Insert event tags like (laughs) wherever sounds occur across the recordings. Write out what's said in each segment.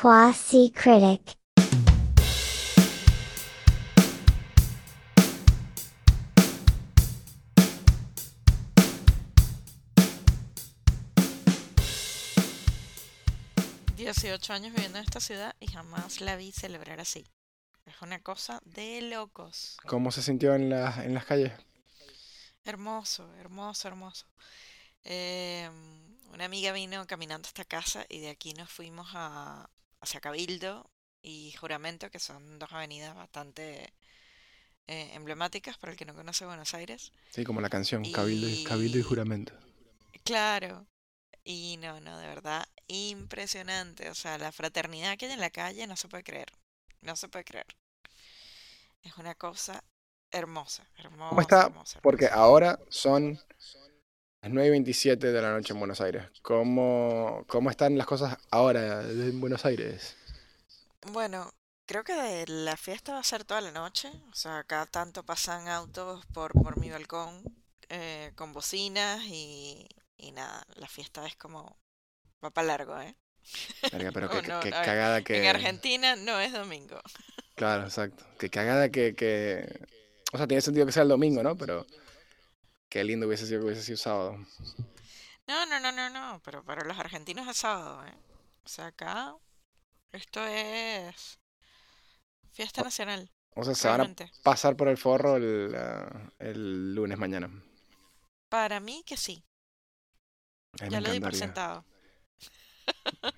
Quasi critic. Dieciocho años viviendo en esta ciudad y jamás la vi celebrar así. Es una cosa de locos. ¿Cómo se sintió en, la- en las calles? Hermoso, hermoso, hermoso. Eh, una amiga vino caminando hasta casa y de aquí nos fuimos a, hacia Cabildo y Juramento, que son dos avenidas bastante eh, emblemáticas para el que no conoce Buenos Aires. Sí, como la canción, Cabildo y, Cabildo y Juramento. Claro. Y no, no, de verdad, impresionante. O sea, la fraternidad que hay en la calle no se puede creer. No se puede creer. Es una cosa hermosa, hermosa, ¿Cómo está? hermosa, Porque hermosa. ahora son 9 y 27 de la noche en Buenos Aires. ¿Cómo, cómo están las cosas ahora en Buenos Aires? Bueno, creo que la fiesta va a ser toda la noche. O sea, cada tanto pasan autos por, por mi balcón eh, con bocinas y, y nada, la fiesta es como... Va para largo, ¿eh? Verga, pero (laughs) qué, no, qué a ver, cagada En que... Argentina no es domingo. Claro, exacto. Qué cagada que, que... O sea, tiene sentido que sea el domingo, ¿no? Pero qué lindo hubiese sido que hubiese sido sábado. No, no, no, no, no, pero para los argentinos es sábado, ¿eh? O sea, acá esto es fiesta nacional, O sea, se van a pasar por el forro el, ah, el lunes mañana. Para mí que sí, Ay, ya lo di por sentado.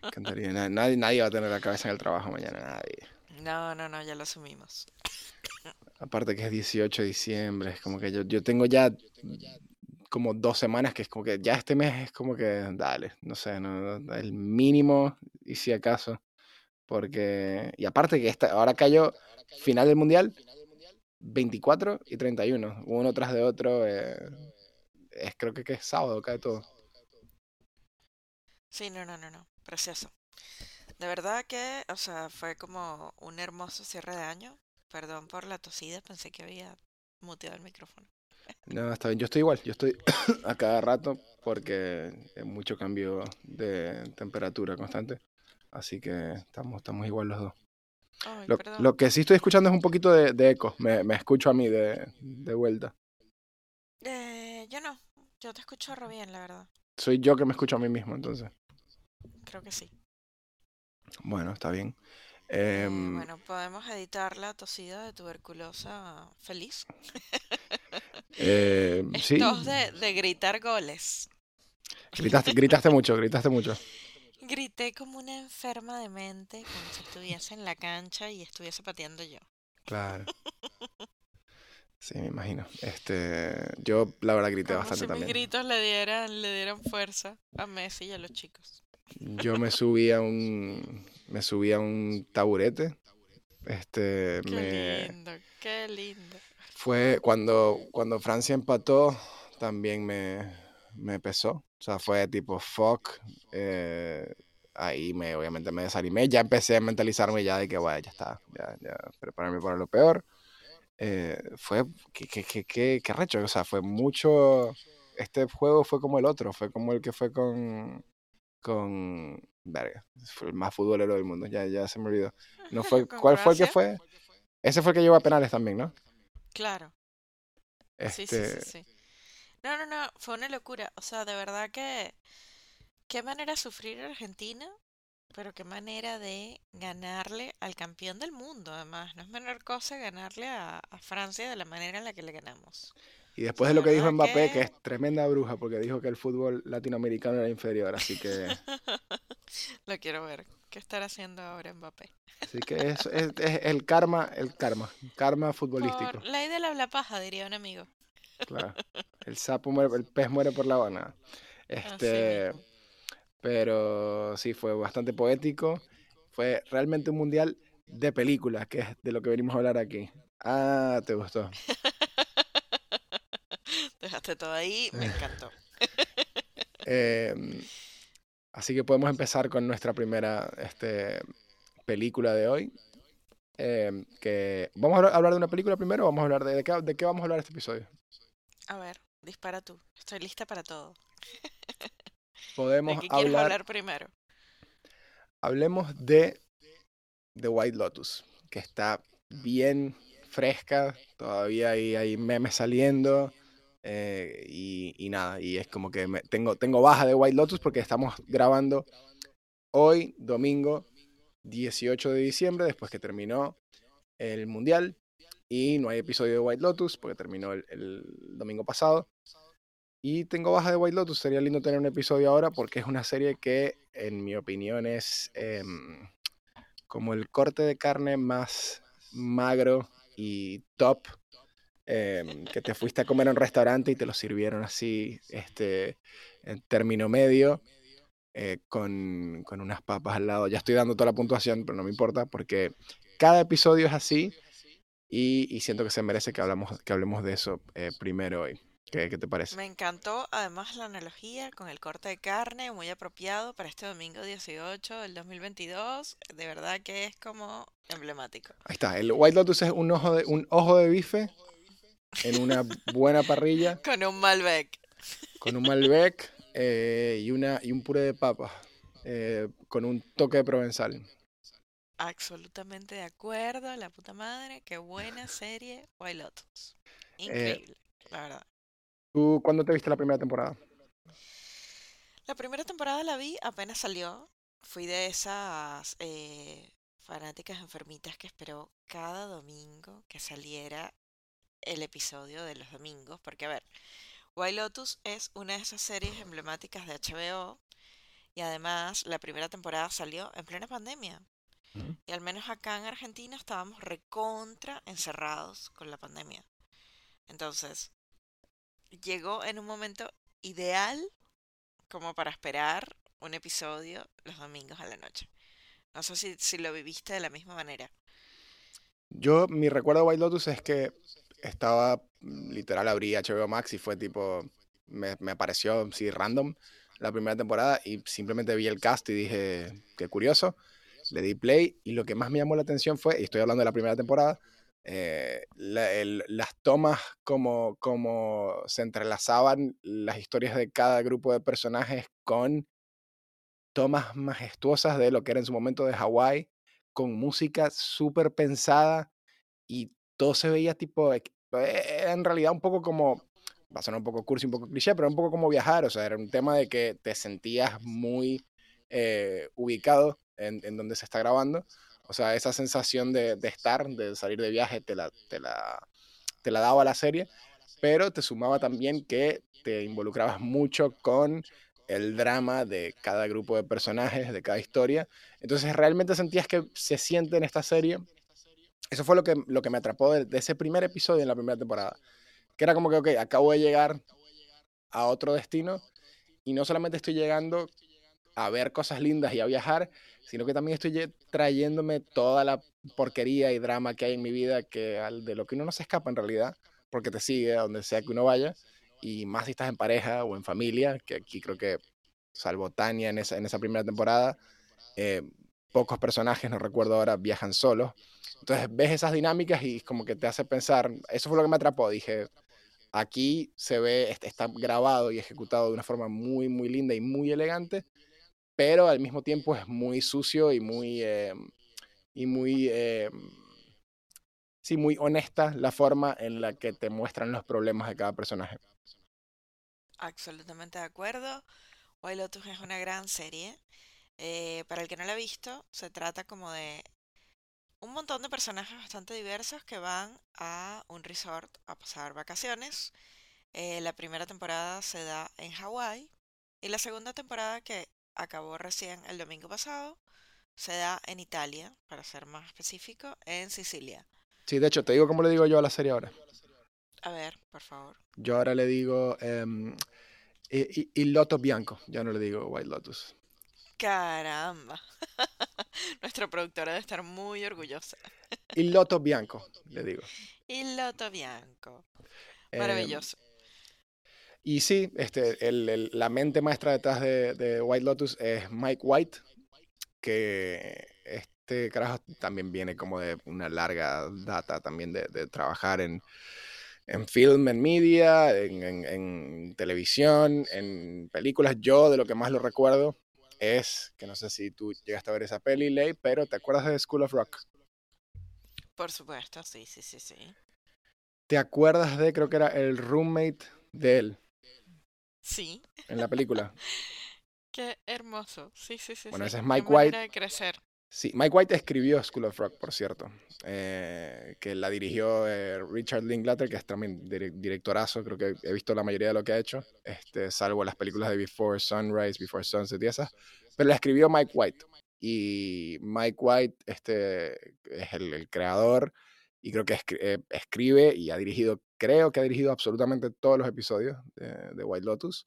me encantaría. Na- Nadie, nadie va a tener la cabeza en el trabajo mañana, nadie. No, no, no, ya lo asumimos. Aparte que es 18 de diciembre, es como que yo, yo tengo ya como dos semanas que es como que ya este mes es como que, dale, no sé, no, el mínimo y si acaso. Porque, y aparte que esta, ahora cayó final del mundial, 24 y 31, uno tras de otro, eh, es, creo que, que es sábado, cae todo. Sí, no, no, no, no, precioso. De verdad que, o sea, fue como un hermoso cierre de año. Perdón por la tosida, pensé que había muteado el micrófono. No, está bien, yo estoy igual, yo estoy (coughs) a cada rato porque hay mucho cambio de temperatura constante, así que estamos, estamos igual los dos. Ay, Lo, que sí estoy escuchando es un poquito de, de eco. Me, me escucho a mí de, de vuelta. Eh, yo no, yo te escucho re bien, la verdad. Soy yo que me escucho a mí mismo, entonces. Creo que sí. Bueno, está bien. Eh, bueno, podemos editar la tosida de tuberculosa feliz. eh, (laughs) sí, Tos de, de gritar goles. gritaste, gritaste mucho, gritaste mucho. Grité como una enferma de mente, como si estuviese en la cancha y estuviese pateando yo. Claro. (laughs) Sí, me imagino. Este, yo la verdad grité Como bastante si mis también. gritos le dieran, le dieran fuerza a Messi y a los chicos. Yo me subí a un, me subí a un taburete. Este, Qué me, lindo, qué lindo. Fue cuando, cuando Francia empató, también me, me pesó. O sea, fue tipo fuck. eh, ahí me, obviamente me desanimé. Ya empecé a mentalizarme ya de que, bueno, ya está. Ya, ya prepararme para lo peor. Eh, fue, que, que, que, que, que recho. O sea, fue mucho. Este juego fue como el otro. Fue como el que fue con. Con. Verga. Fue el más futbolero del mundo. Ya, ya se me olvidó. (laughs) No fue, ¿Con ¿Cuál fue el que fue? Ese fue el que llevó a penales también, ¿no? Claro, sí, sí, sí, Este, sí. No, no, no, fue una locura. O sea, de verdad que qué manera de sufrir Argentina, pero qué manera de ganarle al campeón del mundo, además. No es menor cosa ganarle a, a Francia de la manera en la que le ganamos. Y después de lo que dijo Mbappé, que es tremenda bruja, porque dijo que el fútbol latinoamericano era inferior, así que, (laughs) lo quiero ver. ¿Qué estará haciendo ahora Mbappé? así que es, es- es el karma, el karma, karma futbolístico, Por ley de la habla paja, diría un amigo. claro. (laughs) El sapo muere, el pez muere por la. Así Este, pero sí, fue bastante poético. Fue realmente un mundial de películas, que es de lo que venimos a hablar aquí. Ah, te gustó. (laughs) Dejaste todo ahí, me encantó. (laughs) Em, así que podemos empezar con nuestra primera este, película de hoy. em, que ¿Vamos a hablar- de una película primero o vamos a hablar de, de qué, de qué vamos a hablar este episodio? A ver, dispara tú. Estoy lista para todo. ¿De Podemos qué quieres hablar, hablar primero? hablemos de The White Lotus, que está bien fresca, todavía hay, hay memes saliendo. Eh, y, nada, y es como que me- tengo, tengo baja de White Lotus porque estamos grabando hoy, domingo 18 de diciembre, después que terminó el Mundial. Y no hay episodio de White Lotus porque terminó el, el domingo pasado. Y tengo baja de White Lotus. Sería lindo tener un episodio ahora porque es una serie que, en mi opinión, es em, como el corte de carne más magro y top. Em, que te fuiste a comer a un restaurante y te lo sirvieron así, este, en término medio, eh, con, con unas papas al lado. Ya estoy dando toda la puntuación, pero no me importa porque cada episodio es así y, y siento que se merece que, hablamos, que hablemos de eso eh, primero hoy. ¿Qué, qué te parece? Me encantó además la analogía con el corte de carne, muy apropiado para este domingo 18 del 2022. De verdad que es como emblemático. Ahí está, el White Lotus es un ojo de, un ojo de bife en una buena parrilla (laughs) Con un Malbec. con un Malbec eh, y, una, y un puré de papas eh, con un toque de provenzal. Absolutamente de acuerdo, la puta madre. Qué buena serie, White Lotus. Eh, Increíble, la verdad. ¿Tú cuándo te viste la primera temporada? La primera temporada la vi apenas salió. Fui de esas eh, fanáticas enfermitas que esperó cada domingo que saliera el episodio de los domingos. Porque, a ver, White Lotus es una de esas series emblemáticas de HBO. Y además, la primera temporada salió en plena pandemia. Ujú. Y al menos acá en Argentina estábamos recontra encerrados con la pandemia. Entonces, llegó en un momento ideal como para esperar un episodio los domingos a la noche. No sé si, si lo viviste de la misma manera. Yo, mi recuerdo de White Lotus es que estaba, mm, literal, abrí HBO Max y fue tipo, me, me apareció, sí, random la primera temporada y simplemente vi el cast y dije, qué curioso, le di play y lo que más me llamó la atención fue, y estoy hablando de la primera temporada, eh, las tomas como, como se entrelazaban las historias de cada grupo de personajes con tomas majestuosas de lo que era en su momento de Hawái, con música súper pensada y todo se veía tipo, eh, era en realidad un poco como, va a sonar un poco cursi, un poco cliché, pero un poco como viajar, o sea, era un tema de que te sentías muy eh, ubicado en, en donde se está grabando, o sea, esa sensación de, de estar, de salir de viaje, te la, te, la, te la daba la serie, pero te sumaba también que te involucrabas mucho con el drama de cada grupo de personajes, de cada historia. Entonces realmente sentías que se siente en esta serie. Eso fue lo que, lo que me atrapó de, ese primer episodio en la primera temporada. Que era como que, ok, acabo de llegar a otro destino y no solamente estoy llegando a ver cosas lindas y a viajar, sino que también estoy trayéndome toda la porquería y drama que hay en mi vida, que al- de lo que uno no se escapa en realidad, porque te sigue a donde sea que uno vaya, y más si estás en pareja o en familia, que aquí creo que, salvo Tania en esa, en esa primera temporada, eh, pocos personajes, no recuerdo ahora, viajan solos. Entonces ves esas dinámicas y como que te hace pensar, eso fue lo que me atrapó, dije, aquí se ve, est- está grabado y ejecutado de una forma muy, muy linda y muy elegante, pero al mismo tiempo es muy sucio y muy, eh, y muy, eh, sí, muy honesta la forma en la que te muestran los problemas de cada personaje. Absolutamente de acuerdo. White Lotus es una gran serie. Eh, para el que no la ha visto, se trata como de un montón de personajes bastante diversos que van a un resort a pasar vacaciones. Eh, la primera temporada se da en Hawái y la segunda temporada que acabó recién el domingo pasado se da en Italia, para ser más específico, en Sicilia. Sí, de hecho, te digo cómo le digo yo a la serie ahora. A ver, por favor. Yo ahora le digo em, i- i- Il Loto Bianco, ya no le digo White Lotus. Caramba. (laughs) Nuestra productora debe estar muy orgullosa. Il Loto Bianco, le digo. Y Loto Bianco. Em, Maravilloso. Y sí, este, el- el- la mente maestra detrás de, de White Lotus es Mike White, que este carajo también viene como de una larga data también de, de trabajar en, en film, en media, en, en- en televisión, en películas. Yo de lo que más lo recuerdo es, que no sé si tú llegaste a ver esa peli, Ley, pero ¿te acuerdas de School of Rock? Por supuesto, sí, sí, sí, sí. ¿Te acuerdas de, creo que era el roommate de él Sí, en la película? (laughs) qué hermoso. Sí, sí, sí. Bueno, sí. ese es Mike White. de crecer. Sí, Mike White escribió School of Rock, por cierto, eh, que la dirigió eh, Richard Linklater, que es también dire- directorazo, creo que he visto la mayoría de lo que ha hecho, este, salvo las películas de Before Sunrise, Before Sunset y esas, pero la escribió Mike White. Y Mike White este, es el, el creador y creo que eh, escribe y ha dirigido, creo que ha dirigido absolutamente todos los episodios de, de White Lotus.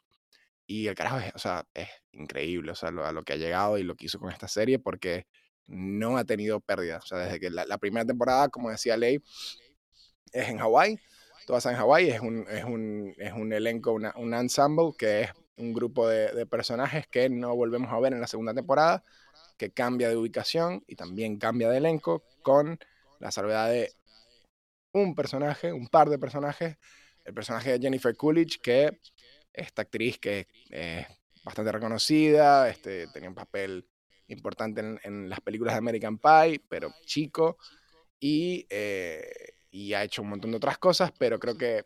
Y el carajo es, o sea, es increíble, o sea, lo- a lo que ha llegado y lo que hizo con esta serie, porque no ha tenido pérdida. O sea, desde que la, primera temporada, como decía Ley, es en Hawái, todo pasa en Hawái, es un, es un, es un elenco, una- un ensemble, que es un grupo de, de personajes que no volvemos a ver en la segunda temporada, que cambia de ubicación y también cambia de elenco, con la salvedad de un personaje, un par de personajes, el personaje de Jennifer Coolidge, que esta actriz que es bastante reconocida, este, tenía un papel importante en, las películas de American Pie, pero chico, y, eh, y ha hecho un montón de otras cosas, pero creo que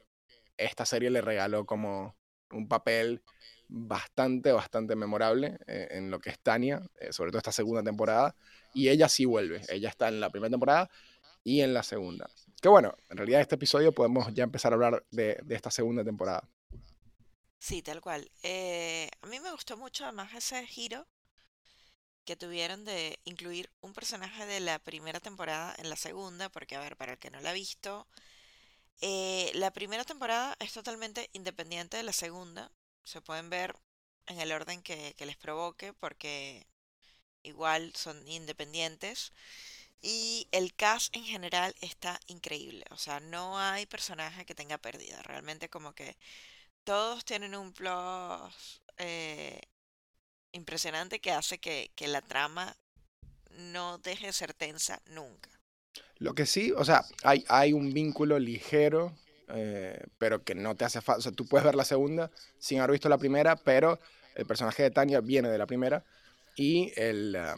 esta serie le regaló como un papel bastante, bastante memorable eh, en lo que es Tania, eh, sobre todo esta segunda temporada, y ella sí vuelve, ella está en la primera temporada y en la segunda. Que bueno, en realidad este episodio podemos ya empezar a hablar de, esta segunda temporada. Sí, tal cual. A mí me gustó mucho además ese giro que tuvieron de incluir un personaje de la primera temporada en la segunda, porque a ver, para el que no la ha visto, eh, la primera temporada es totalmente independiente de la segunda. Se pueden ver en el orden que, que les provoque, porque igual son independientes. Y el cast en general está increíble. O sea, no hay personaje que tenga pérdida. Realmente como que todos tienen un plus eh, impresionante que hace que, que la trama no deje de ser tensa nunca. Lo que sí, o sea, hay, hay un vínculo ligero, eh, pero que no te hace falta. O sea, tú puedes ver la segunda sin haber visto la primera, pero el personaje de Tania viene de la primera y el. eh,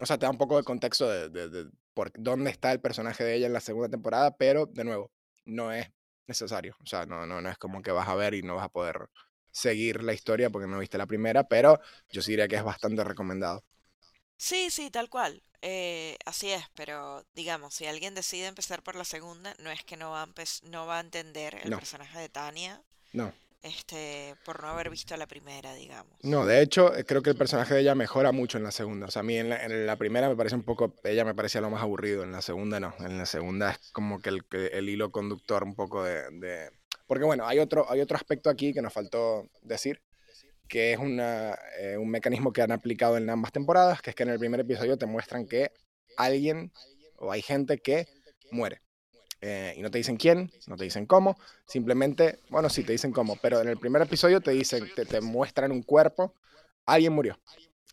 o sea, te da un poco de contexto de, de- de por dónde está el personaje de ella en la segunda temporada, pero de nuevo, no es necesario. O sea, no, no, no es como que vas a ver y no vas a poder seguir la historia porque no viste la primera, pero yo sí diría que es bastante recomendado. Sí, sí, tal cual. eh, así es, pero digamos, si alguien decide empezar por la segunda, no es que no va a, no va a entender el No. personaje de Tania, No. este, por no haber visto la primera, digamos. No, de hecho, eh, creo que el personaje de ella mejora mucho en la segunda. O sea, a mí en la, en la primera me parece un poco, ella me parecía lo más aburrido, en la segunda no. En la segunda es como que el, el hilo conductor un poco de, de- Porque bueno, hay otro, hay otro aspecto aquí que nos faltó decir, que es una, eh, un mecanismo que han aplicado en ambas temporadas, que es que en el primer episodio te muestran que alguien o hay gente que muere. Eh, y no te dicen quién, no te dicen cómo, simplemente, bueno, sí te dicen cómo, pero en el primer episodio te dicen, te, te muestran un cuerpo, alguien murió.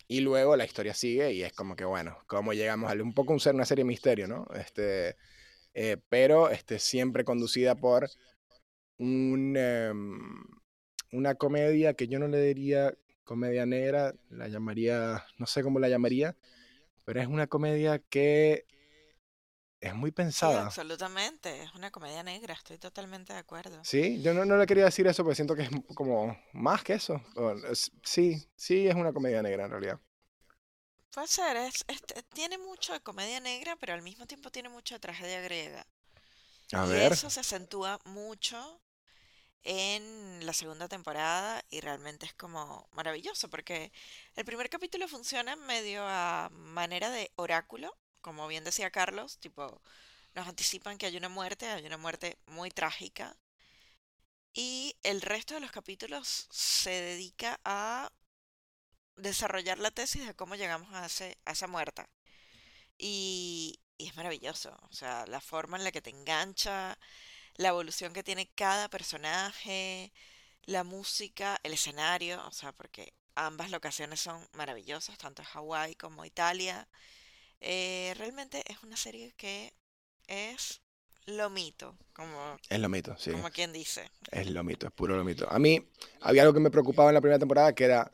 Y luego la historia sigue y es como que, bueno, cómo llegamos a un poco un ser, una serie de misterio, ¿no? Este, eh, pero este, siempre conducida por un, em, una comedia que yo no le diría comedia negra, la llamaría, no sé cómo la llamaría, pero es una comedia que es muy Sí, pensada. absolutamente, es una comedia negra, estoy totalmente de acuerdo. Sí, yo no, no le quería decir eso porque siento que es como más que eso. Sí, sí es una comedia negra en realidad. Puede ser, es, es- tiene mucho de comedia negra, pero al mismo tiempo tiene mucho de tragedia griega. A Y ver, eso se acentúa mucho en la segunda temporada y realmente es como maravilloso porque el primer capítulo funciona medio a manera de oráculo, como bien decía Carlos, tipo nos anticipan que hay una muerte, hay una muerte muy trágica y el resto de los capítulos se dedica a desarrollar la tesis de cómo llegamos a, ese, a esa muerte. Y, y es maravilloso, o sea, la forma en la que te engancha, la evolución que tiene cada personaje, la música, el escenario, o sea, porque ambas locaciones son maravillosas, tanto Hawái como Italia. Eh, realmente es una serie que es lo mito, como, es lo mito, sí. como quien dice. Es lo mito, es puro lo mito. A mí había algo que me preocupaba en la primera temporada que era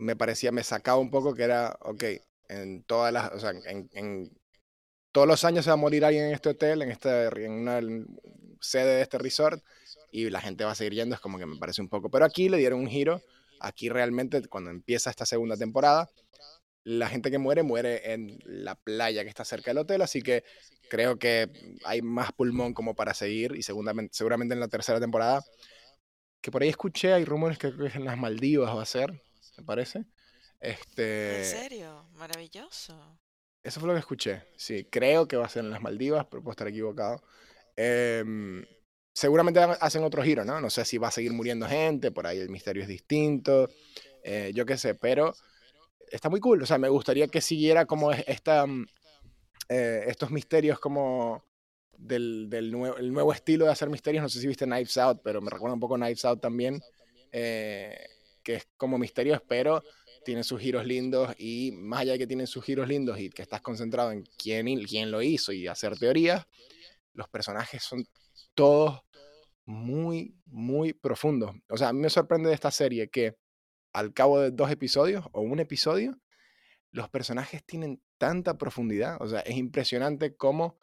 me parecía, me sacaba un poco que era, ok, en todas las, o sea, en, en todos los años se va a morir alguien en este hotel, en, este, en una sede de este resort, y la gente va a seguir yendo, es como que me parece un poco. Pero aquí le dieron un giro, aquí realmente cuando empieza esta segunda temporada, la gente que muere muere en la playa que está cerca del hotel, así que creo que hay más pulmón como para seguir y seguramente, seguramente en la tercera temporada, que por ahí escuché, hay rumores que en las Maldivas va a ser, me parece. Este, ¿En serio? Maravilloso. Eso fue lo que escuché. Sí, creo que va a ser en las Maldivas, pero puedo estar equivocado. Em, seguramente hacen otro giro, ¿no? No sé si va a seguir muriendo gente, por ahí el misterio es distinto, eh, yo qué sé, pero está muy cool. O sea, me gustaría que siguiera como esta, mm, eh, estos misterios como del, del nuevo, el nuevo estilo de hacer misterios. No sé si viste Knives Out, pero me recuerda un poco Knives Out también, eh, que es como misterios, pero tiene sus giros lindos y más allá de que tienen sus giros lindos y que estás concentrado en quién, quién lo hizo y hacer teorías, los personajes son todos muy, muy profundos. O sea, a mí me sorprende de esta serie que al cabo de dos episodios o un episodio, los personajes tienen tanta profundidad. O sea, es impresionante cómo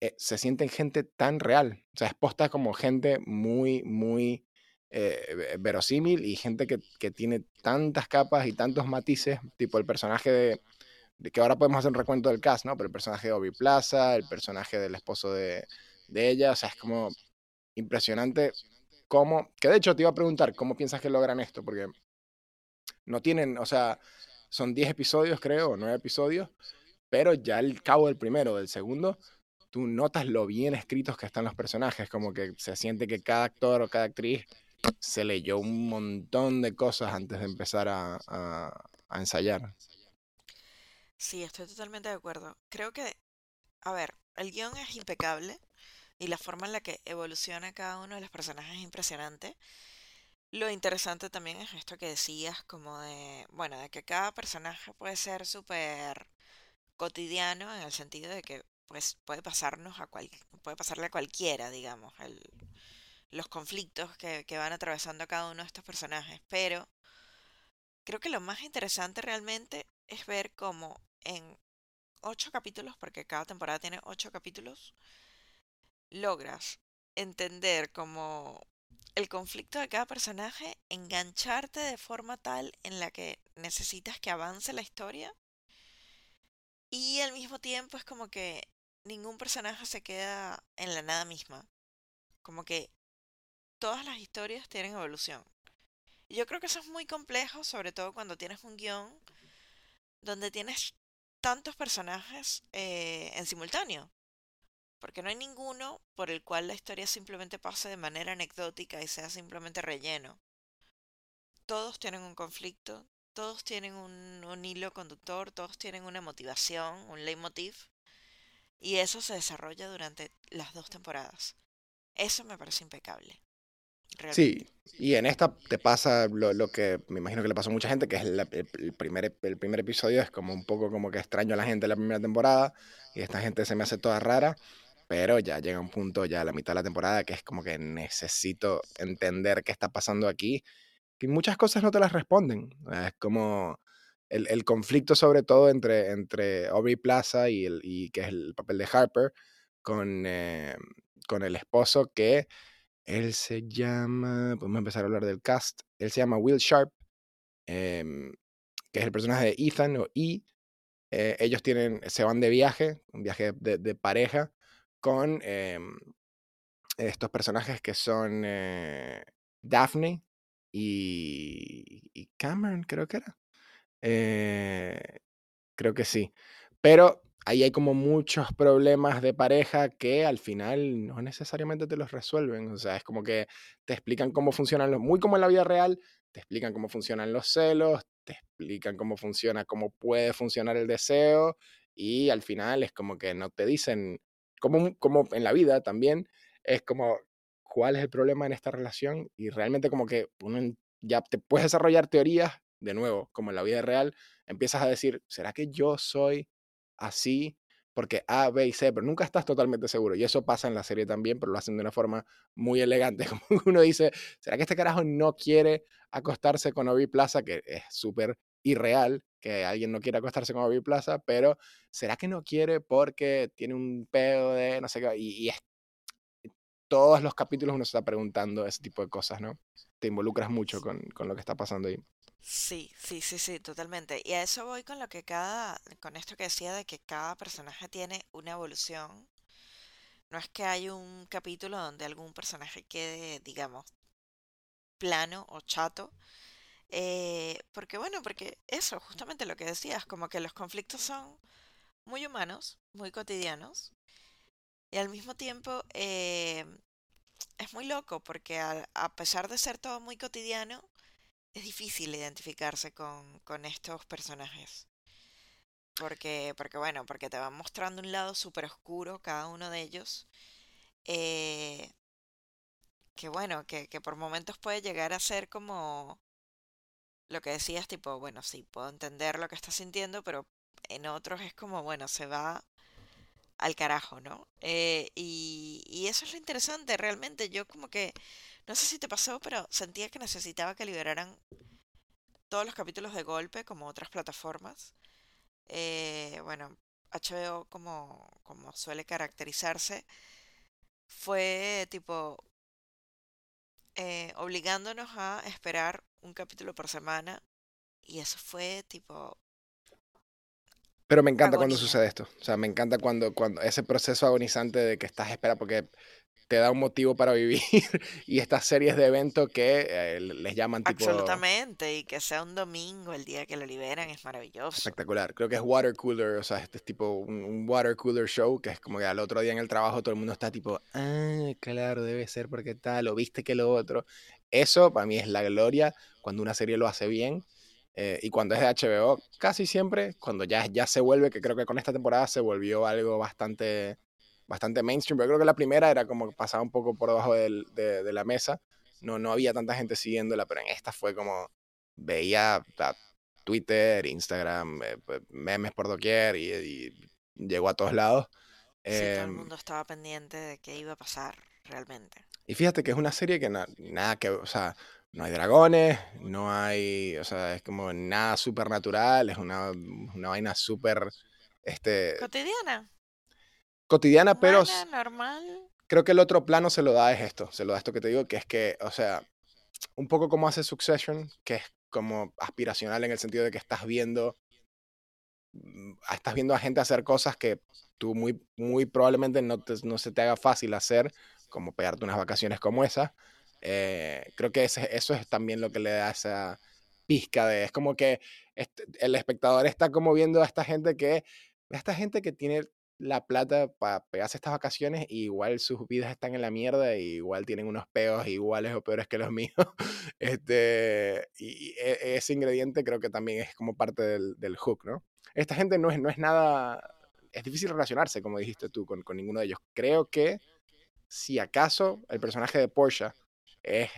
eh, se sienten gente tan real. O sea, es posta como gente muy, muy eh, verosímil y gente que, que, tiene tantas capas y tantos matices, tipo el personaje de, de, que ahora podemos hacer un recuento del cast, ¿no? Pero el personaje de Obi Plaza, el personaje del esposo de, de ella, o sea, es como impresionante cómo, que de hecho te iba a preguntar, ¿cómo piensas que logran esto? Porque no tienen, o sea, son 10 episodios creo, o 9 episodios, pero ya al cabo del primero, del segundo, tú notas lo bien escritos que están los personajes, como que se siente que cada actor o cada actriz se leyó un montón de cosas antes de empezar a, a, ensayar. Sí, estoy totalmente de acuerdo. Creo que, a ver, el guion es impecable y la forma en la que evoluciona cada uno de los personajes es impresionante. Lo interesante también es esto que decías, como de, bueno, de que cada personaje puede ser súper cotidiano en el sentido de que pues puede pasarnos a cual, puede pasarle a cualquiera, digamos, el, los conflictos que, que van atravesando cada uno de estos personajes. Pero creo que lo más interesante realmente es ver cómo en ocho capítulos, porque cada temporada tiene ocho capítulos, logras entender como el conflicto de cada personaje, engancharte de forma tal en la que necesitas que avance la historia y al mismo tiempo es como que ningún personaje se queda en la nada misma. Como que todas las historias tienen evolución. Yo creo que eso es muy complejo, sobre todo cuando tienes un guion donde tienes tantos personajes eh, en simultáneo. Porque no hay ninguno por el cual la historia simplemente pase de manera anecdótica y sea simplemente relleno. Todos tienen un conflicto, todos tienen un, un hilo conductor, todos tienen una motivación, un leitmotiv. Y eso se desarrolla durante las dos temporadas. Eso me parece impecable. Sí, y en esta te pasa lo, lo, que me imagino que le pasó a mucha gente, que es el, primer, el primer episodio es como un poco como que extraño a la gente de la primera temporada y esta gente se me hace toda rara, pero ya llega un punto ya a la mitad de la temporada que es como que necesito entender qué está pasando aquí, y muchas cosas no te las responden, es como el, el conflicto sobre todo entre, entre Aubrey Plaza y, el, y que es el papel de Harper con, eh, con el esposo que él se llama, podemos empezar a hablar del cast. Él se llama Will Sharp, em, que es el personaje de Ethan o E. Eh, ellos tienen, se van de viaje, un viaje de, pareja, con em, estos personajes que son eh, Daphne y, y, Cameron, creo que era. Eh, creo que sí. Pero ahí hay como muchos problemas de pareja que al final no necesariamente te los resuelven. O sea, es como que te explican cómo funcionan los, muy como en la vida real, te explican cómo funcionan los celos, te explican cómo funciona, cómo puede funcionar el deseo y al final es como que no te dicen, como, como en la vida también, es como cuál es el problema en esta relación y realmente como que uno ya te puedes desarrollar teorías, de nuevo, como en la vida real, empiezas a decir, ¿será que yo soy así porque A, B y C, pero nunca estás totalmente seguro. Y eso pasa en la serie también, pero lo hacen de una forma muy elegante. (laughs) Como uno dice, ¿será que este carajo no quiere acostarse con Obi Plaza? Que es súper irreal que alguien no quiera acostarse con Obi Plaza, pero ¿será que no quiere porque tiene un pedo de no sé qué? Y, y todos los capítulos uno se está preguntando ese tipo de cosas, ¿no? Te involucras mucho con, con lo que está pasando ahí. Sí, sí, sí, sí, totalmente. Y a eso voy con lo que cada, con esto que decía de que cada personaje tiene una evolución. No es que hay un capítulo donde algún personaje quede, digamos, plano o chato. Eh, porque bueno, porque eso, justamente lo que decías, como que los conflictos son muy humanos, muy cotidianos. Y al mismo tiempo eh, es muy loco porque a, a pesar de ser todo muy cotidiano, es difícil identificarse con, con estos personajes. Porque, porque, bueno, porque te van mostrando un lado súper oscuro cada uno de ellos. Eh, que bueno, que, que por momentos puede llegar a ser como lo que decías, tipo, bueno, sí, puedo entender lo que estás sintiendo, pero en otros es como, bueno, se va al carajo, ¿no? Eh, y, y eso es lo interesante, realmente. Yo como que no sé si te pasó, pero sentía que necesitaba que liberaran todos los capítulos de golpe, como otras plataformas. Eh, bueno, HBO, como, como suele caracterizarse, fue tipo eh, obligándonos a esperar un capítulo por semana. Y eso fue tipo pero me encanta cuando sucede esto. O sea, me encanta cuando, cuando ese proceso agonizante de que estás esperando, porque te da un motivo para vivir (laughs) y estas series de eventos que eh, les llaman tipo... Absolutamente, y que sea un domingo el día que lo liberan es maravilloso. Espectacular, creo que es water cooler, o sea, este es tipo un, water cooler show, que es como que al otro día en el trabajo todo el mundo está tipo, ah, claro, debe ser porque tal, o viste que lo otro. Eso para mí es la gloria cuando una serie lo hace bien. Eh, y cuando es de HBO, casi siempre, cuando ya, ya se vuelve, que creo que con esta temporada se volvió algo bastante bastante mainstream, pero creo que la primera era como que pasaba un poco por debajo de, de, la mesa. No, no había tanta gente siguiéndola, pero en esta fue como veía Twitter, Instagram, eh, pues, memes por doquier y, llegó a todos lados. Sí, todo el em, mundo estaba pendiente de qué iba a pasar realmente. Y fíjate que es una serie que nada que, o sea, no hay dragones, no hay, o sea, es como nada supernatural, es una, una vaina súper, este... Cotidiana cotidiana, pero normal. creo que el otro plano se lo da es esto, se lo da esto que te digo, que es que, o sea, un poco como hace Succession, que es como aspiracional en el sentido de que estás viendo, mm, estás viendo a gente hacer cosas que tú muy, muy probablemente no, no se te haga fácil hacer, como pegarte unas vacaciones como esa. Eh, creo que ese, eso es también lo que le da esa pizca de, es como que este, el espectador está como viendo a esta gente que, a esta gente que tiene la plata para pegarse estas vacaciones y igual sus vidas están en la mierda y igual tienen unos peos iguales o peores que los (laughs) míos. Este, y e, ese ingrediente creo que también es como parte del, del hook, ¿no? Esta gente no es, no es nada, es difícil relacionarse, como dijiste tú, con, con ninguno de ellos. Creo que si acaso el personaje de Porsche es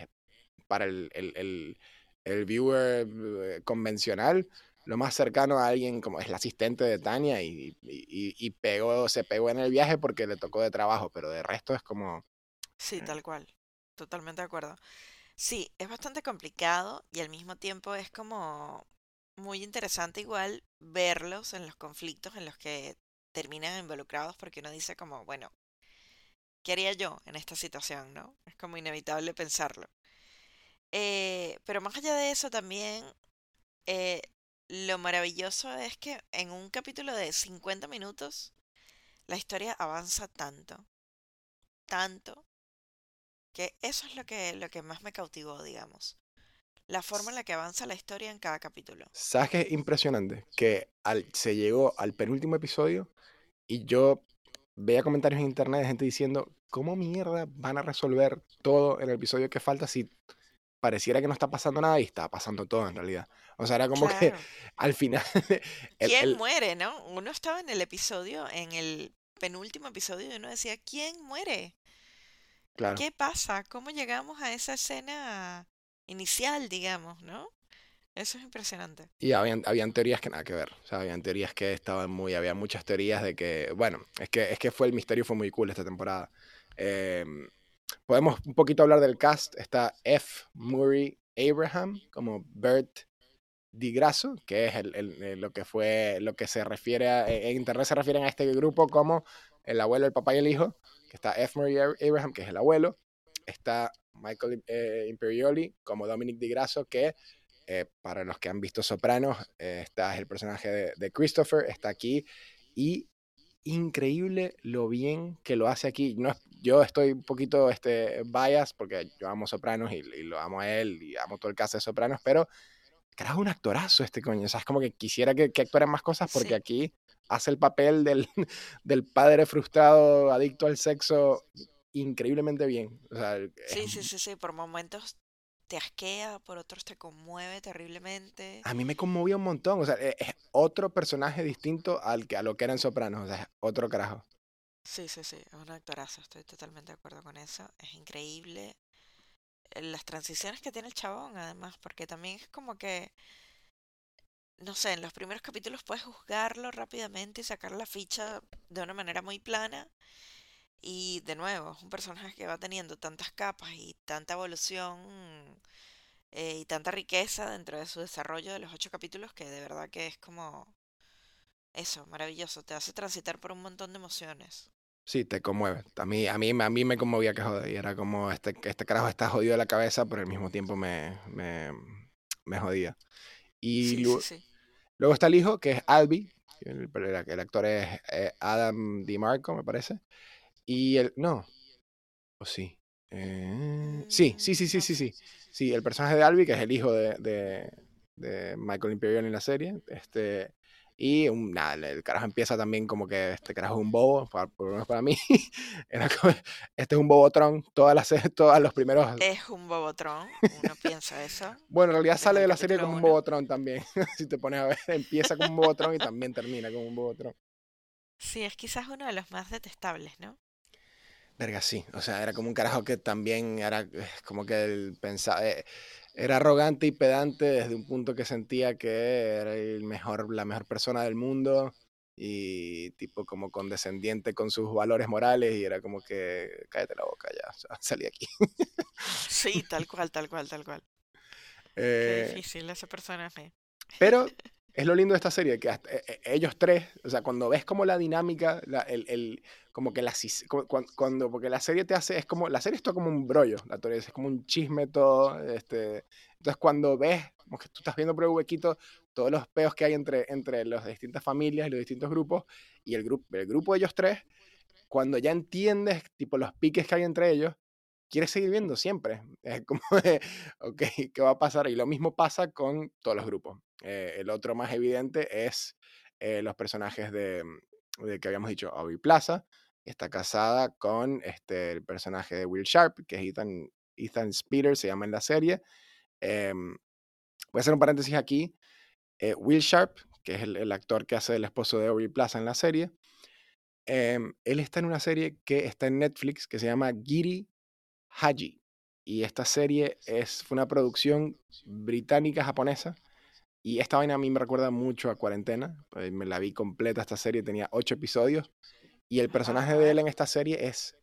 para el, el, el, el viewer eh, convencional, lo más cercano a alguien como es la asistente de Tania y, y, pegó, se pegó en el viaje porque le tocó de trabajo, pero de resto es como... Sí, tal cual. Totalmente de acuerdo. Sí, es bastante complicado y al mismo tiempo es como muy interesante igual verlos en los conflictos en los que terminan involucrados porque uno dice como, bueno, ¿qué haría yo en esta situación, no? Es como inevitable pensarlo. Eh, pero más allá de eso también eh, lo maravilloso es que en un capítulo de 50 minutos la historia avanza tanto, tanto, que eso es lo que, lo que más me cautivó, digamos. La forma en la que avanza la historia en cada capítulo. ¿Sabes qué es impresionante? Que al, se llegó al penúltimo episodio y yo veía comentarios en internet de gente diciendo, ¿cómo mierda van a resolver todo el episodio que falta si pareciera que no está pasando nada y está pasando todo en realidad. O sea, era como que (laughs) al final... (laughs) ¿Quién muere, no? Uno estaba en el episodio, en el penúltimo episodio, y uno decía, ¿quién muere? Claro. ¿Qué pasa? ¿Cómo llegamos a esa escena inicial, digamos, no? Eso es impresionante. Y habían, habían teorías que nada que ver. O sea, habían teorías que estaban muy. Había muchas teorías de que. Bueno, es que, es que fue el misterio, fue muy cool esta temporada. Em, podemos un poquito hablar del cast. Está F. Murray Abraham como Bert Digrasso, que es el, el, lo que fue. Lo que se refiere a. En internet se refieren a este grupo como el abuelo, el papá y el hijo. Está F. Murray Abraham, que es el abuelo. Está Michael eh, Imperioli como Dominic Digrasso, que eh, para los que han visto Sopranos, eh, está es el personaje de, Christopher, está aquí y increíble lo bien que lo hace aquí. No, yo estoy un poquito este, bias porque yo amo Sopranos y, lo amo a él y amo todo el caso de Sopranos, pero carajo, un actorazo este coño. O sea, es como que quisiera que, que actuara más cosas porque aquí hace el papel del, (laughs) del, padre frustrado, adicto al sexo, increíblemente bien. sí, sí, sí, sí. Por momentos te asquea, por otros te conmueve terriblemente. A mí me conmovía un montón, o sea, e, es otro personaje distinto al que, a lo que eran Sopranos, o sea, es otro carajo. Sí, sí, sí, es un actorazo, estoy totalmente de acuerdo con eso, es increíble. Eh, las transiciones que tiene el chabón, además, porque también es como que, no sé, en los primeros capítulos puedes juzgarlo rápidamente y sacar la ficha de una manera muy plana. Y de nuevo, es un personaje que va teniendo tantas capas y tanta evolución eh, y tanta riqueza dentro de su desarrollo de los ocho capítulos que de verdad que es como eso, maravilloso. Te hace transitar por un montón de emociones. Sí, te conmueve. A mí, a mí, a mí me conmovía que joder. Y era como, este, este carajo está jodido de la cabeza, pero al mismo tiempo me, me, me jodía. Y luego, luego está el hijo, que es Albi. El, el actor es eh, Adam DiMarco, me parece. Y el. No. ¿O sí? Eh, sí, sí, sí, sí, sí, sí. Sí, el personaje de Albi, que es el hijo de, de, de Michael Imperial en la serie. Este. Y un, nada, el carajo empieza también como que este carajo es un bobo, por, lo menos para mí. (laughs) este es un bobotron, todas las todos los primeros. Es un bobotron, uno piensa eso. Bueno, en realidad sale de la serie como un bobotron también. (laughs) si te pones a ver, empieza como un bobotron y también termina como un bobotron. Sí, es quizás uno de los más detestables, ¿no? Verga, sí. O sea, era como un carajo que también era como que él pensaba. Eh, era arrogante y pedante desde un punto que sentía que era el mejor, la mejor persona del mundo y tipo como condescendiente con sus valores morales y era como que cállate la boca ya, o sea, (laughs) salí aquí. Sí, tal cual, tal cual, tal cual. Qué Eh, difícil ese personaje. pero es lo lindo de esta serie, que e- e- ellos tres, o sea, cuando ves como la dinámica, como que la, cis- cu- cuan- cuando, porque la serie te hace, es como, la serie es todo como un brollo, la teoría es como un chisme todo, este, entonces cuando ves, como que tú estás viendo por el huequito todos los peos que hay entre, entre las distintas familias y los distintos grupos, y el, grupo el grupo de ellos tres, cuando ya entiendes, tipo, los piques que hay entre ellos, quieres seguir viendo siempre. Es como, (laughs) ok, ¿qué va a pasar? Y lo mismo pasa con todos los grupos. Eh, el otro más evidente es eh, los personajes de, de que habíamos dicho, Aubrey Plaza, está casada con este, el personaje de Will Sharp, que es Ethan, Ethan Speeder, se llama en la serie. Em, voy a hacer un paréntesis aquí. Eh, Will Sharp, que es el, el actor que hace el esposo de Aubrey Plaza en la serie, em, él está en una serie que está en Netflix que se llama Giri Haji. Y esta serie es, fue una producción británica-japonesa. Y esta vaina a mí me recuerda mucho a Cuarentena. pues, me la vi completa esta serie, tenía ocho episodios. Y el personaje de él en esta serie es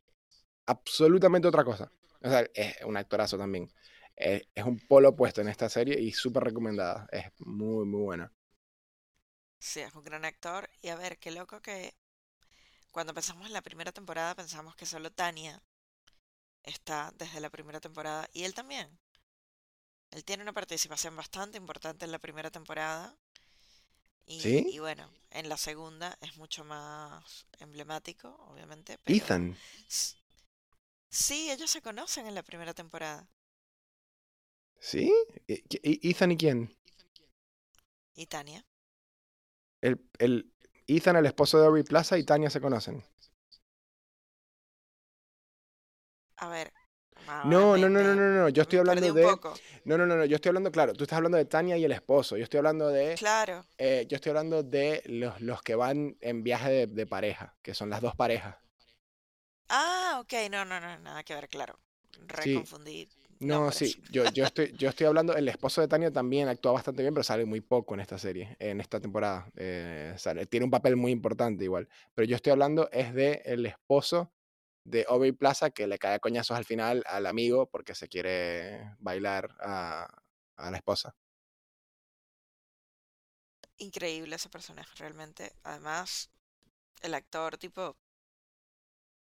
absolutamente otra cosa. O sea, es un actorazo también. Es, es un polo opuesto en esta serie y súper recomendada. Es muy, muy buena. Sí, es un gran actor. Y a ver, qué loco que cuando empezamos la primera temporada pensamos que solo Tania está desde la primera temporada. Y él también. Él tiene una participación bastante importante en la primera temporada. Y, ¿Sí? y bueno, en la segunda es mucho más emblemático, obviamente. Pero Ethan. sí, ellos se conocen en la primera temporada. ¿Sí? ¿E- qui- e- ¿Ethan y quién? Y Tania. El, el, Ethan, el esposo de Aubrey Plaza, y Tania se conocen. A ver. A ver, No, no, no, no, no, no. Yo estoy hablando de. No, no, no, no. Yo estoy hablando, claro. Tú estás hablando de Tania y el esposo. Yo estoy hablando de. Claro. eh, yo eestoy hablando de los, los que van en viaje de, de pareja, que son las dos parejas. Ah, ok, no, no, no, nada que ver, claro. Sí. Reconfundí. No, sí, yo, yo, estoy, yo estoy hablando, el esposo de Tania también actúa bastante bien, pero sale muy poco en esta serie, en esta temporada. Eh, tiene un papel muy importante igual. Pero yo estoy hablando es de el esposo de Aubrey Plaza que le cae a coñazos al final al amigo porque se quiere bailar a, a la esposa. Increíble ese personaje, realmente. Además, el actor, tipo,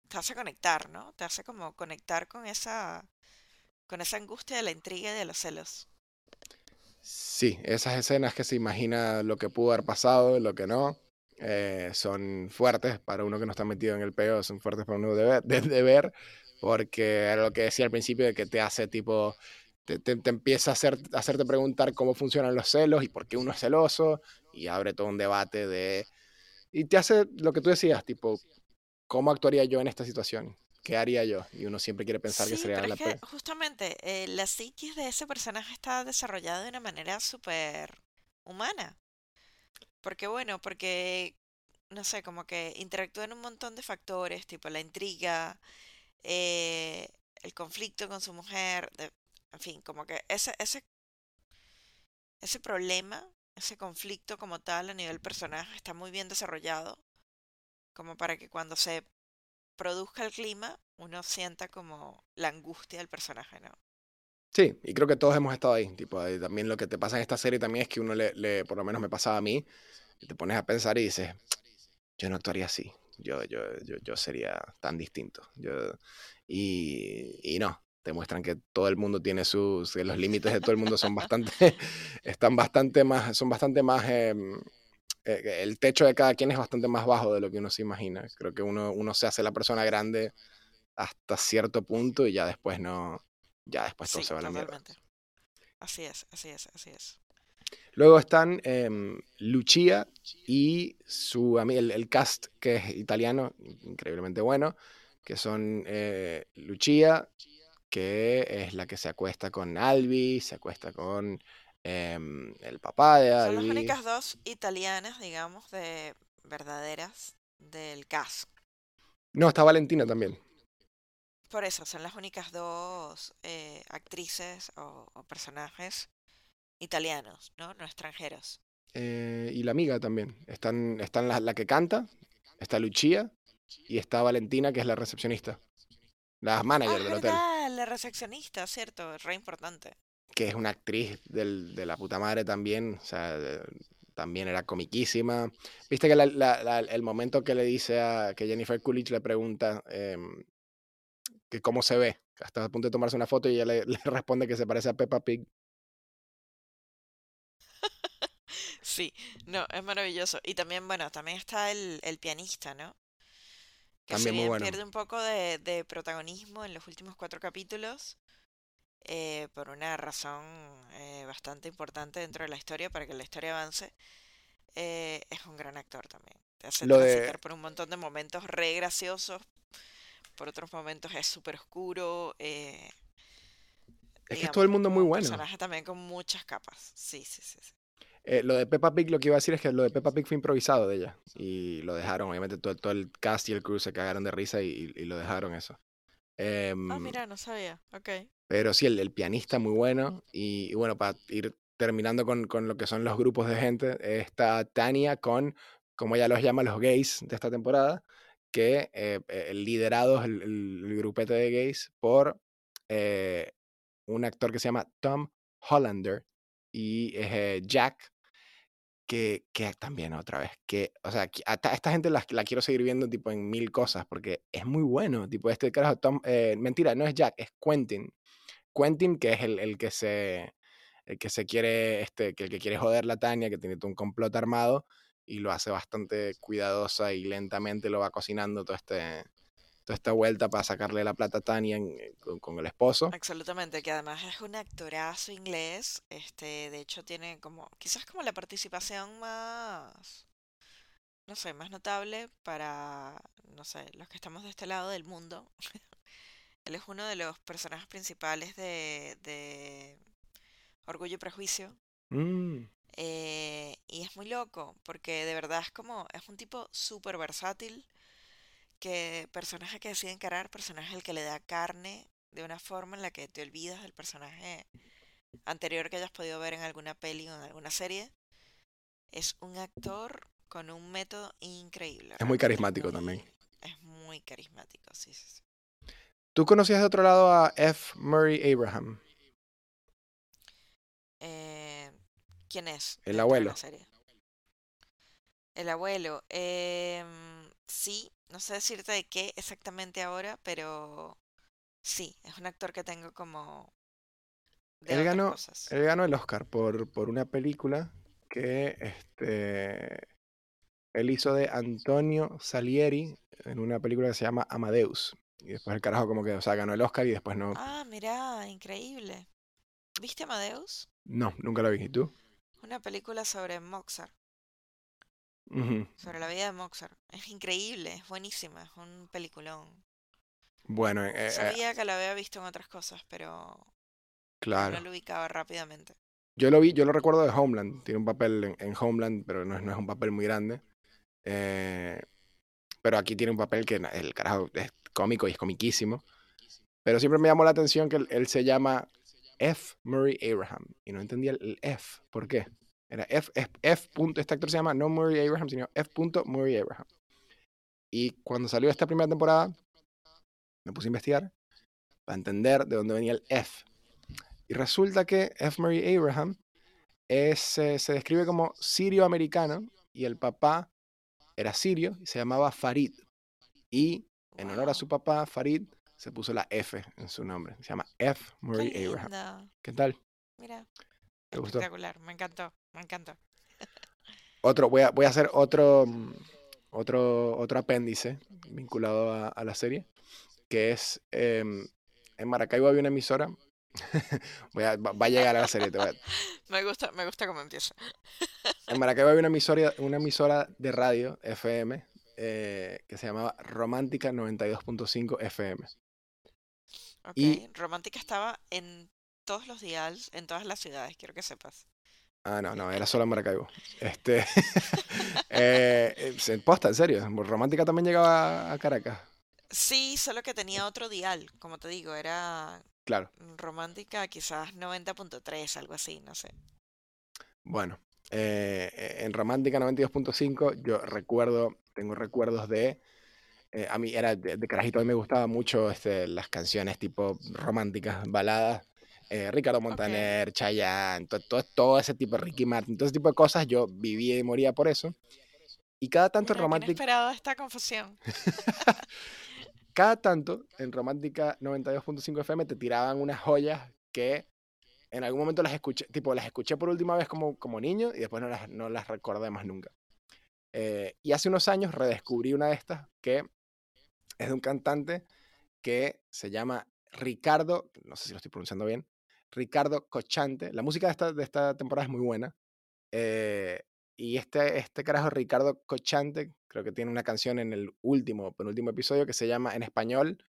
te hace conectar, ¿no? Te hace como conectar con esa con esa angustia de la intriga y de los celos. Sí, esas escenas que se imagina lo que pudo haber pasado, y lo que no, eh, son fuertes para uno que no está metido en el peo, son fuertes para uno de, ver, (laughs) porque era lo que decía al principio de que te hace tipo, te, empieza a, hacer, a hacerte preguntar cómo funcionan los celos y por qué uno es celoso, y abre todo un debate de... Y te hace lo que tú decías, tipo, ¿cómo actuaría yo en esta situación? ¿qué haría yo? Y uno siempre quiere pensar que sería pero la es que justamente eh, la psiquis de ese personaje está desarrollada de una manera súper humana. Porque bueno, porque, no sé, como que interactúa en un montón de factores, tipo la intriga, eh, el conflicto con su mujer, en fin, como que ese, ese, ese problema, ese conflicto como tal a nivel personaje está muy bien desarrollado, como para que cuando se produzca el clima, uno sienta como la angustia del personaje, ¿no? Sí, y creo que todos hemos estado ahí. Tipo, también lo que te pasa en esta serie también es que uno le, le, por lo menos me pasaba a mí, te pones a pensar y dices, yo no actuaría así, yo, yo, yo, yo sería tan distinto. Yo, y, y no, te muestran que todo el mundo tiene sus, los límites de todo el mundo son bastante, (laughs) están bastante más, son bastante más... Eh, eh, el techo de cada quien es bastante más bajo de lo que uno se imagina. Creo que uno, uno se hace la persona grande hasta cierto punto y ya después no, ya después todo se va a la mierda. Así es, así es, así es. Luego están eh, Lucia y su el, el cast que es italiano, increíblemente bueno, que son eh, Lucia, que es la que se acuesta con Albi, se acuesta con Em, el papá de Son las únicas dos italianas, digamos, de verdaderas del caso. No, está Valentina también. Por eso, son las únicas dos eh, actrices o, personajes italianos, ¿no? No extranjeros. Eh, y la amiga también. Están, están la, la, que canta, está Lucia y está Valentina, que es la recepcionista. La manager ah, del hotel. La recepcionista, cierto, re importante que es una actriz del, de la puta madre también, o sea, también era comiquísima. Viste que el momento que le dice a que Jennifer Coolidge le pregunta em, que cómo se ve, hasta a punto de tomarse una foto y ella le, (laughs) responde que se parece a Peppa Pig. (laughs) Sí, no, es maravilloso. Y también, bueno, también está el, el pianista, ¿no? Que también muy bueno. pierde un poco de, de protagonismo en los últimos cuatro capítulos eh, por una razón eh, bastante importante dentro de la historia para que la historia avance. Eh, es un gran actor también. Te hace Lo por un montón de momentos re graciosos, por otros momentos es súper oscuro. es que todo el mundo muy bueno. personaje también con muchas capas. Sí, sí, sí. lo de Peppa Pig, lo que iba a decir es que lo de Peppa Pig fue improvisado de ella. Y lo dejaron, obviamente todo, todo el cast y el crew se cagaron de risa y, y lo dejaron eso. ah, em, mira, no sabía. Ok. Pero sí, el, pianista muy bueno. Y, bueno, para ir terminando con, con, lo que son los grupos de gente, está Tania con, como ella los llama, los gays de esta temporada, que eh, eh liderados el, grupete de gays por eh, un actor que se llama Tom Hollander y eh, Jack, que, que, también otra vez, que, o sea, esta gente la, la, quiero seguir viendo tipo en mil cosas, porque es muy bueno, tipo este carajo, Tom, mentira, no es Jack, es Quentin, Quentin, que es el, el que se el que se quiere, este, que que quiere joder la Tania, que tiene todo un complot armado, y lo hace bastante cuidadosa y lentamente lo va cocinando todo este, toda esta vuelta para sacarle la plata a Tania eh, con, el esposo. Absolutamente, que además es un actorazo inglés, este, de hecho tiene como, quizás como la participación más, no sé, más notable para, no sé, los que estamos de este lado del mundo, (laughs) Él es uno de los personajes principales de, de Orgullo y Prejuicio. Mm. Eh, y es muy loco, porque de verdad es como, es un tipo súper versátil, que personaje que decide encarar, personaje al que le da carne de una forma en la que te olvidas del personaje anterior que hayas podido ver en alguna peli o en alguna serie. Es un actor con un método increíble. Es muy carismático muy- también. Es muy carismático, sí, sí, sí. ¿Tú conocías de otro lado a F. Murray Abraham? Eh, ¿Quién es? El abuelo. la serie? El abuelo. em, sí, no sé decirte de qué exactamente ahora, pero sí, es un actor que tengo como de Él ganó, cosas. él ganó el Oscar por, por una película que este, él hizo de Antonio Salieri en una película que se llama Amadeus. Y después el carajo como que, o sea, ganó el Oscar y después no. Ah, mirá, increíble. ¿Viste Amadeus? No, nunca lo vi. ¿Y tú? Una película sobre Mozart, sobre la vida de Mozart. Es increíble, es buenísima, es un peliculón. Bueno, eh, eh, Sabía que lo había visto en otras cosas, pero claro. no lo ubicaba rápidamente. Yo lo vi, yo lo recuerdo de Homeland. Tiene un papel en, en Homeland, pero no es, no es un papel muy grande. Eh, pero aquí tiene un papel que el carajo es cómico y es comiquísimo. Pero siempre me llamó la atención que él, él se llama F. Murray Abraham. Y no entendía el, F. ¿Por qué? Era F, F, F. punto- Este actor se llama no Murray Abraham, sino F. punto Murray Abraham. Y cuando salió esta primera temporada, me puse a investigar para entender de dónde venía el F. Y resulta que F. Murray Abraham es, eh, se describe como sirio-americano y el papá era sirio y se llamaba Farid. Y en honor a su papá, Farid, se puso la F en su nombre. Se llama F. qué Murray Abraham. ¿Qué tal? Mira, ¿Te gustó? espectacular, me encantó, me encantó. (laughs) Otro, voy a, voy a hacer otro, mm, otro, otro apéndice vinculado a, a la serie, que es, em, en Maracaibo había una emisora, (laughs) voy a- va a llegar a la serie, te voy a- (laughs) Me gusta, me gusta cómo empieza. en Maracaibo había una emisora, una emisora de radio FM eh, que se llamaba Romántica 92.5 FM. Ok, Y- Romántica estaba en todos los dials, en todas las ciudades, quiero que sepas. Ah, no, no, era solo en Maracaibo. Este, (laughs) eh, eh, posta, en serio, Romántica también llegaba a Caracas, Sí, solo que tenía otro dial, como te digo, era claro. Romántica quizás 90.3, algo así, no sé. Bueno, eh, en Romántica 92.5 yo recuerdo, tengo recuerdos de, eh, a mí era de, de carajito, a mí me gustaba mucho este, las canciones tipo románticas, baladas, eh, Ricardo Montaner, Chayanne, to- to- todo ese tipo, Ricky Martin, todo ese tipo de cosas, yo vivía y moría por eso. Y cada tanto en Romántica, inesperado esta confusión. (laughs) cada tanto en Romántica 92.5 FM te tiraban unas joyas que en algún momento las escuché, tipo, las escuché por última vez como, como niño y después no las, no las recordé más nunca. Eh, y hace unos años redescubrí una de estas que es de un cantante que se llama Ricardo, no sé si lo estoy pronunciando bien, Ricardo Cochante. La música de esta, de esta temporada es muy buena. Eh, y este, este carajo Ricardo Cochante, creo que tiene una canción en el último, penúltimo episodio que se llama en español,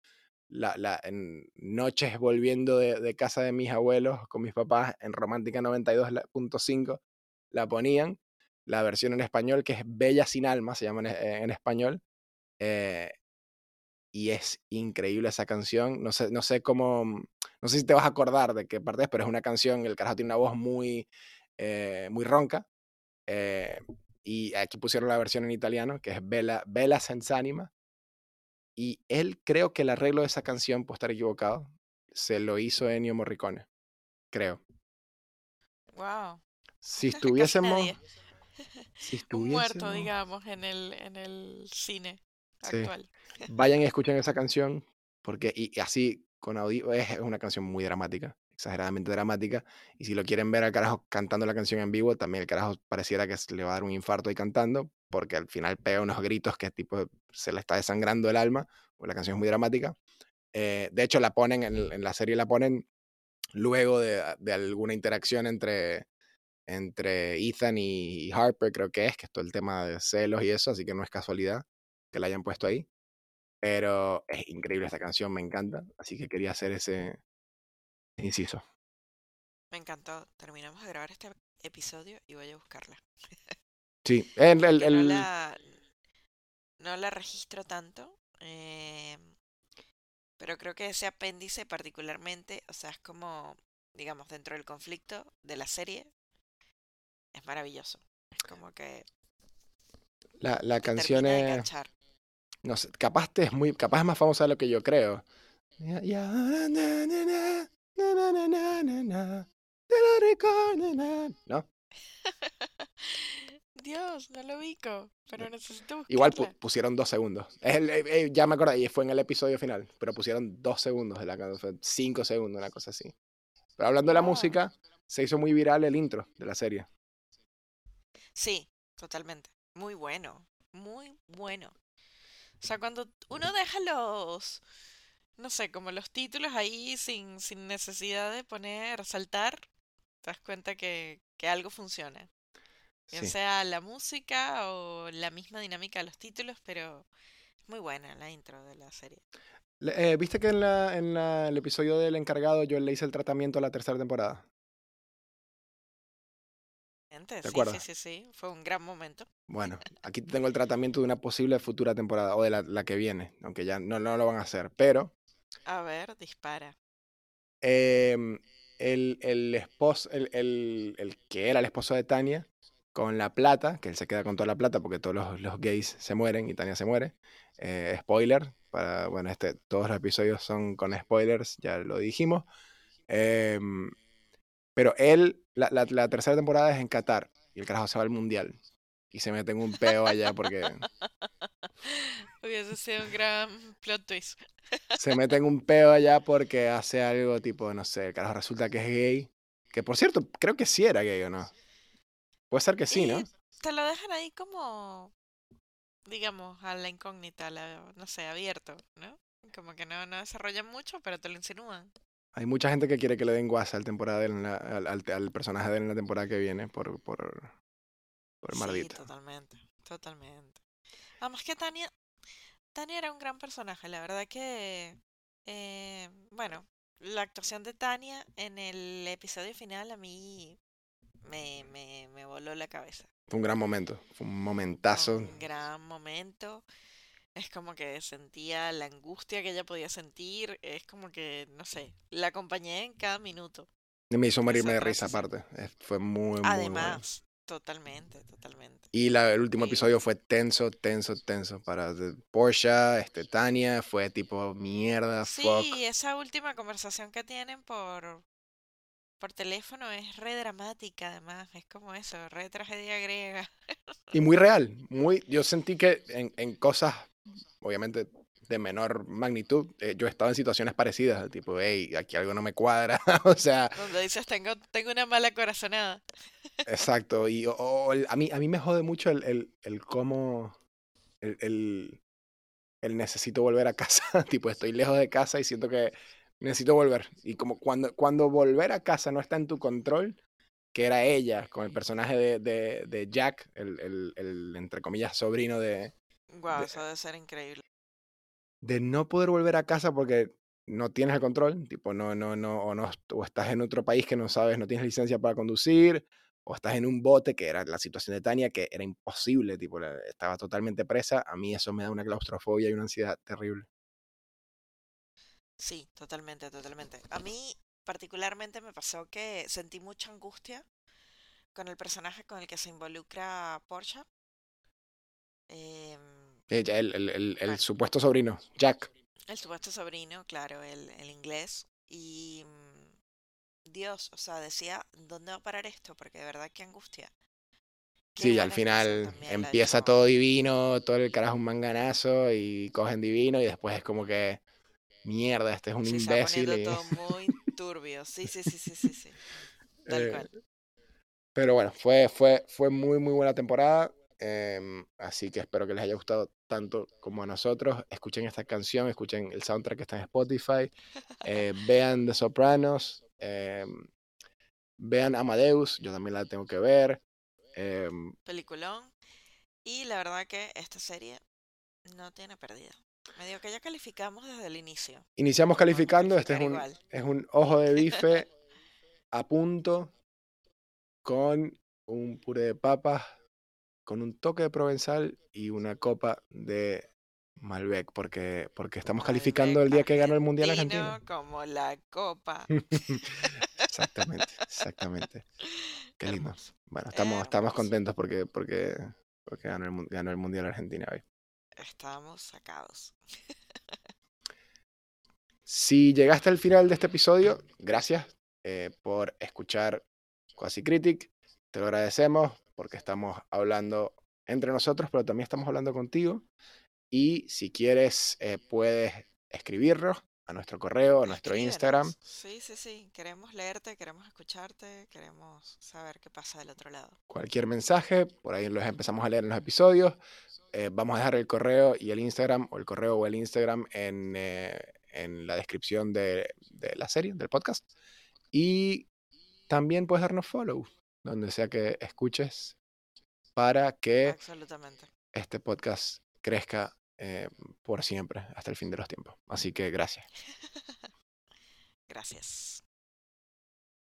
la, la, en Noches volviendo de, de casa de mis abuelos con mis papás en Romántica 92.5, la ponían. La versión en español, que es Bella sin alma, se llama en, en español. Eh, y es increíble esa canción. No sé, no sé cómo, no sé si te vas a acordar de qué parte es, pero es una canción, el carajo tiene una voz muy, eh, muy ronca. Eh, y aquí pusieron la versión en italiano, que es Bella, Bella senza anima. Y él creo que el arreglo de esa canción, puedo estar equivocado, se lo hizo Ennio Morricone, creo. Wow. Si (laughs) estuviésemos... Un muerto, digamos, en el, en el cine Sí. (laughs) Vayan y escuchen esa canción, porque y, y así con audio es, una canción muy dramática, exageradamente dramática. Y si lo quieren ver al carajo cantando la canción en vivo, también el carajo pareciera que le va a dar un infarto ahí cantando, porque al final pega unos gritos que tipo se le está desangrando el alma, porque la canción es muy dramática. Eh, de hecho, la ponen en, en la serie, la ponen luego de, de alguna interacción entre, entre Ethan y, y Harper, creo que es, que es todo el tema de celos y eso, así que no es casualidad que la hayan puesto ahí. Pero es increíble esta canción, me encanta. Así que quería hacer ese inciso. Me encantó. Terminamos de grabar este episodio y voy a buscarla. (laughs) Sí, el, el- Que no la, no la registro tanto, eh, Pero creo que ese apéndice particularmente, o sea, es como, digamos, dentro del conflicto de la serie, es maravilloso. Es como que La, la canción es. No sé, capaz te es muy, capaz es más famosa de lo que yo creo. ¿no? Dios, no lo ubico, pero necesito. Igual pusieron dos segundos. Ya me acordé, y fue en el episodio final, pero pusieron dos segundos de la canción, cinco segundos, una cosa así. Pero hablando de la música, se hizo muy viral el intro de la serie. Sí, totalmente. Muy bueno, muy bueno. O sea, cuando uno deja los, no sé, como los títulos ahí sin, sin necesidad de poner, saltar, te das cuenta que, que algo funciona. Bien Sí. sea la música o la misma dinámica de los títulos, pero es muy buena la intro de la serie. Eh, ¿Viste que en, la, en la- el episodio del encargado yo le hice el tratamiento a la tercera temporada? Gente, ¿Te Sí, sí, acuerdas? sí, sí, fue un gran momento. Bueno, aquí tengo el tratamiento de una posible futura temporada, o de la, la que viene, aunque ya no, no lo van a hacer. Pero A ver, dispara. em, el, el esposo, el, el- el que era el esposo de Tania, con la plata, que él se queda con toda la plata porque todos los, los gays se mueren y Tania se muere. eh, spoiler, para, bueno, este, todos los episodios son con spoilers, ya lo dijimos. Em, pero él, la, la- la tercera temporada es en Qatar y el carajo se va al mundial y se mete en un peo allá porque (laughs) Hubiese sido un gran plot twist. (laughs) se mete en un peo allá porque hace algo tipo, no sé, el carajo resulta que es gay. Que por cierto, creo que sí era gay o no. Puede ser que sí, ¿no? Te lo dejan ahí como, digamos, a la incógnita, a la- no sé, abierto, ¿no? Como que no, no desarrollan mucho, pero te lo insinúan. Hay mucha gente que quiere que le den guasa al, temporada de él en la- al, al- al personaje de él en la temporada que viene por, por, por Sí, totalmente, totalmente. Además que Tania, Tania era un gran personaje, la verdad que, eh, bueno, la actuación de Tania en el episodio final a mí me, me, me voló la cabeza. Fue un gran momento, fue un momentazo. un gran momento. Es como que sentía la angustia que ella podía sentir. Es como que, no sé, la acompañé en cada minuto. Y me hizo morirme de risa aparte. Fue muy, muy bueno. Además, totalmente, totalmente. Y la- el último episodio fue tenso, tenso, tenso. Para Porsche, este, Tania, fue tipo mierda, fuck. sí, esa última conversación que tienen por, por teléfono es re dramática, además. Es como eso, re tragedia griega. Y muy real, muy, yo sentí que en, en cosas, obviamente, de menor magnitud, eh, yo he estado en situaciones parecidas, tipo, hey, aquí algo no me cuadra, (laughs) o sea, Donde dices, tengo, tengo una mala corazonada. (laughs) exacto, y o- o el- a, mí, a mí me jode mucho el, el, el cómo, el, el, el necesito volver a casa, (laughs) tipo, estoy lejos de casa y siento que necesito volver, y como cuando, cuando volver a casa no está en tu control, que era ella, con el personaje de, de, de Jack, el, el, el, entre comillas, sobrino de, Guau, de- eso debe ser increíble. de no poder volver a casa porque no tienes el control, tipo, no, no, no, o no, o estás en otro país que no sabes, no tienes licencia para conducir, o estás en un bote, que era la situación de Tania, que era imposible, tipo, estaba totalmente presa, a mí eso me da una claustrofobia y una ansiedad terrible. Sí, totalmente, totalmente. A mí particularmente me pasó que sentí mucha angustia con el personaje con el que se involucra Porsche. Em, Ella, El, el, el, el Bueno. supuesto sobrino, Jack. el supuesto sobrino, claro, el, el inglés. Y mm, Dios, o sea, decía, ¿dónde va a parar esto? Porque de verdad qué angustia. Qué Sí, al buena actuación final empieza todo divino, todo el carajo un manganazo y cogen divino y después es como que, mierda, este es un Sí, imbécil. y- todo muy (laughs) turbio. Sí, sí, sí, sí, sí, sí. Tal Eh, cual. Pero bueno, fue, fue, fue muy, muy buena temporada. Em, así que espero que les haya gustado tanto como a nosotros. Escuchen esta canción, escuchen el soundtrack que está en Spotify. eh, (laughs) vean The Sopranos. em, vean Amadeus, yo también la tengo que ver. em, Peliculón. Y la verdad que esta serie no tiene pérdida. Medio que ya calificamos desde el inicio. iniciamos calificando. Este es un, igual. es un ojo de bife (laughs) a punto con un puré de papas, con un toque de provenzal y una copa de Malbec, porque, porque estamos calificando el día que ganó el Mundial Argentina. como la copa. (laughs) exactamente, (laughs) exactamente. Qué lindo. Bueno, estamos, estamos contentos porque, porque, porque ganó, el, ganó el Mundial Argentina hoy. Estamos sacados. (laughs) Si llegaste al final de este episodio, gracias eh, por escuchar Quasi Critic. Te lo agradecemos porque estamos hablando entre nosotros, pero también estamos hablando contigo. Y si quieres, eh, puedes escribirnos a nuestro correo, a nuestro Instagram. Sí, sí, sí. Queremos leerte, queremos escucharte, queremos saber qué pasa del otro lado. Cualquier mensaje, por ahí los empezamos a leer en los episodios. Eh, vamos a dejar el correo y el Instagram, o el correo o el Instagram en, eh, en la descripción de, de, la serie, del podcast. Y también puedes darnos follow, donde sea que escuches, para que este podcast crezca eh, por siempre, hasta el fin de los tiempos. Así que gracias. (laughs) gracias.